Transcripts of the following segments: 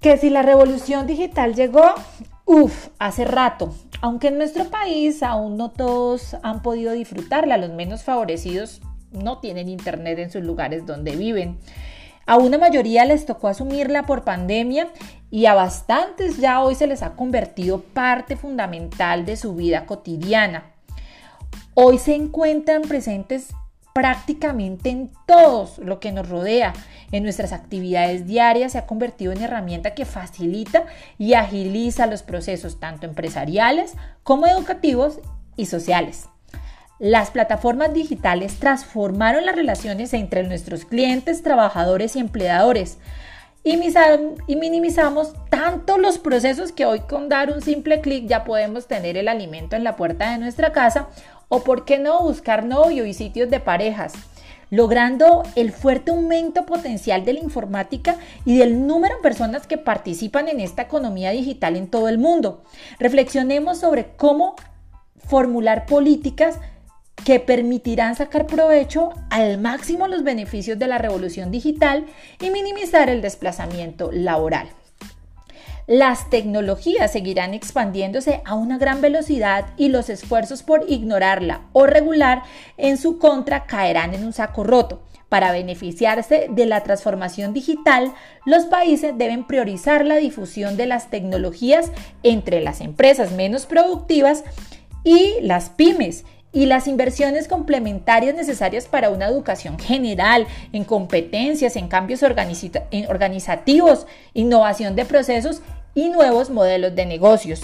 Que si la revolución digital llegó, uff, hace rato. Aunque en nuestro país aún no todos han podido disfrutarla, los menos favorecidos no tienen internet en sus lugares donde viven. A una mayoría les tocó asumirla por pandemia y a bastantes ya hoy se les ha convertido parte fundamental de su vida cotidiana. Hoy se encuentran presentes prácticamente en todo lo que nos rodea. En nuestras actividades diarias se ha convertido en herramienta que facilita y agiliza los procesos tanto empresariales como educativos y sociales. Las plataformas digitales transformaron las relaciones entre nuestros clientes, trabajadores y empleadores y minimizamos tanto los procesos que hoy con dar un simple clic ya podemos tener el alimento en la puerta de nuestra casa o por qué no buscar novio y sitios de parejas logrando el fuerte aumento potencial de la informática y del número de personas que participan en esta economía digital en todo el mundo. Reflexionemos sobre cómo formular políticas que permitirán sacar provecho al máximo los beneficios de la revolución digital y minimizar el desplazamiento laboral. Las tecnologías seguirán expandiéndose a una gran velocidad y los esfuerzos por ignorarla o regular en su contra caerán en un saco roto. Para beneficiarse de la transformación digital, los países deben priorizar la difusión de las tecnologías entre las empresas menos productivas y las pymes y las inversiones complementarias necesarias para una educación general en competencias, en cambios organizativos, innovación de procesos y nuevos modelos de negocios.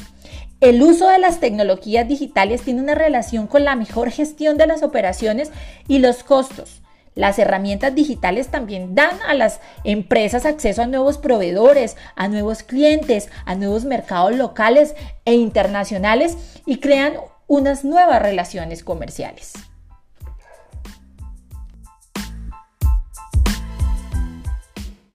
El uso de las tecnologías digitales tiene una relación con la mejor gestión de las operaciones y los costos. Las herramientas digitales también dan a las empresas acceso a nuevos proveedores, a nuevos clientes, a nuevos mercados locales e internacionales y crean unas nuevas relaciones comerciales.